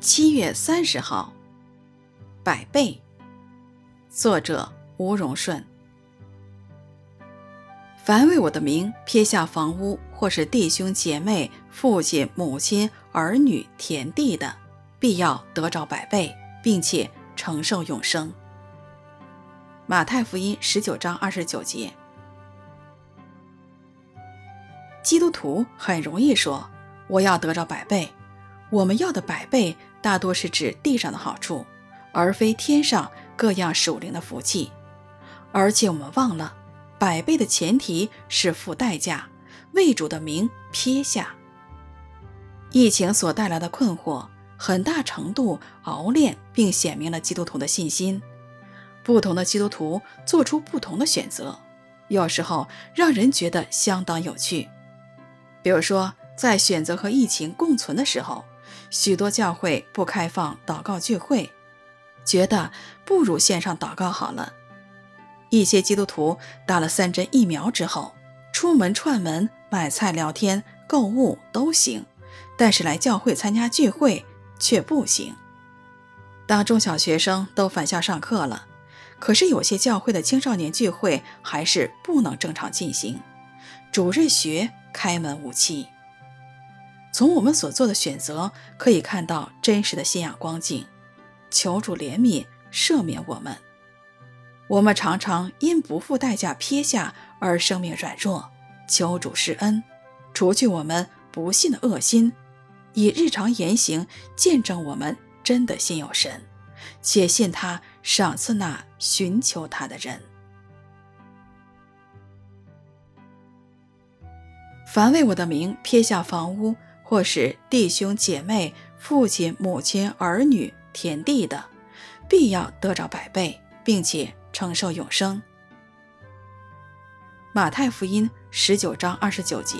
七月三十号，百倍。作者吴荣顺。凡为我的名撇下房屋，或是弟兄姐妹、父亲、母亲、儿女、田地的，必要得着百倍，并且承受永生。马太福音十九章二十九节。基督徒很容易说：“我要得着百倍。”我们要的百倍，大多是指地上的好处，而非天上各样属灵的福气。而且我们忘了，百倍的前提是付代价，为主的名撇下。疫情所带来的困惑，很大程度熬炼并显明了基督徒的信心。不同的基督徒做出不同的选择，有时候让人觉得相当有趣。比如说，在选择和疫情共存的时候。许多教会不开放祷告聚会，觉得不如线上祷告好了。一些基督徒打了三针疫苗之后，出门串门、买菜、聊天、购物都行，但是来教会参加聚会却不行。当中小学生都返校上课了，可是有些教会的青少年聚会还是不能正常进行，主日学开门无期。从我们所做的选择可以看到真实的信仰光景，求主怜悯赦免我们。我们常常因不付代价撇下而生命软弱，求主施恩，除去我们不信的恶心，以日常言行见证我们真的信有神，且信他赏赐那寻求他的人。凡为我的名撇下房屋，或是弟兄姐妹、父亲、母亲、儿女、田地的，必要得着百倍，并且承受永生。马太福音十九章二十九节。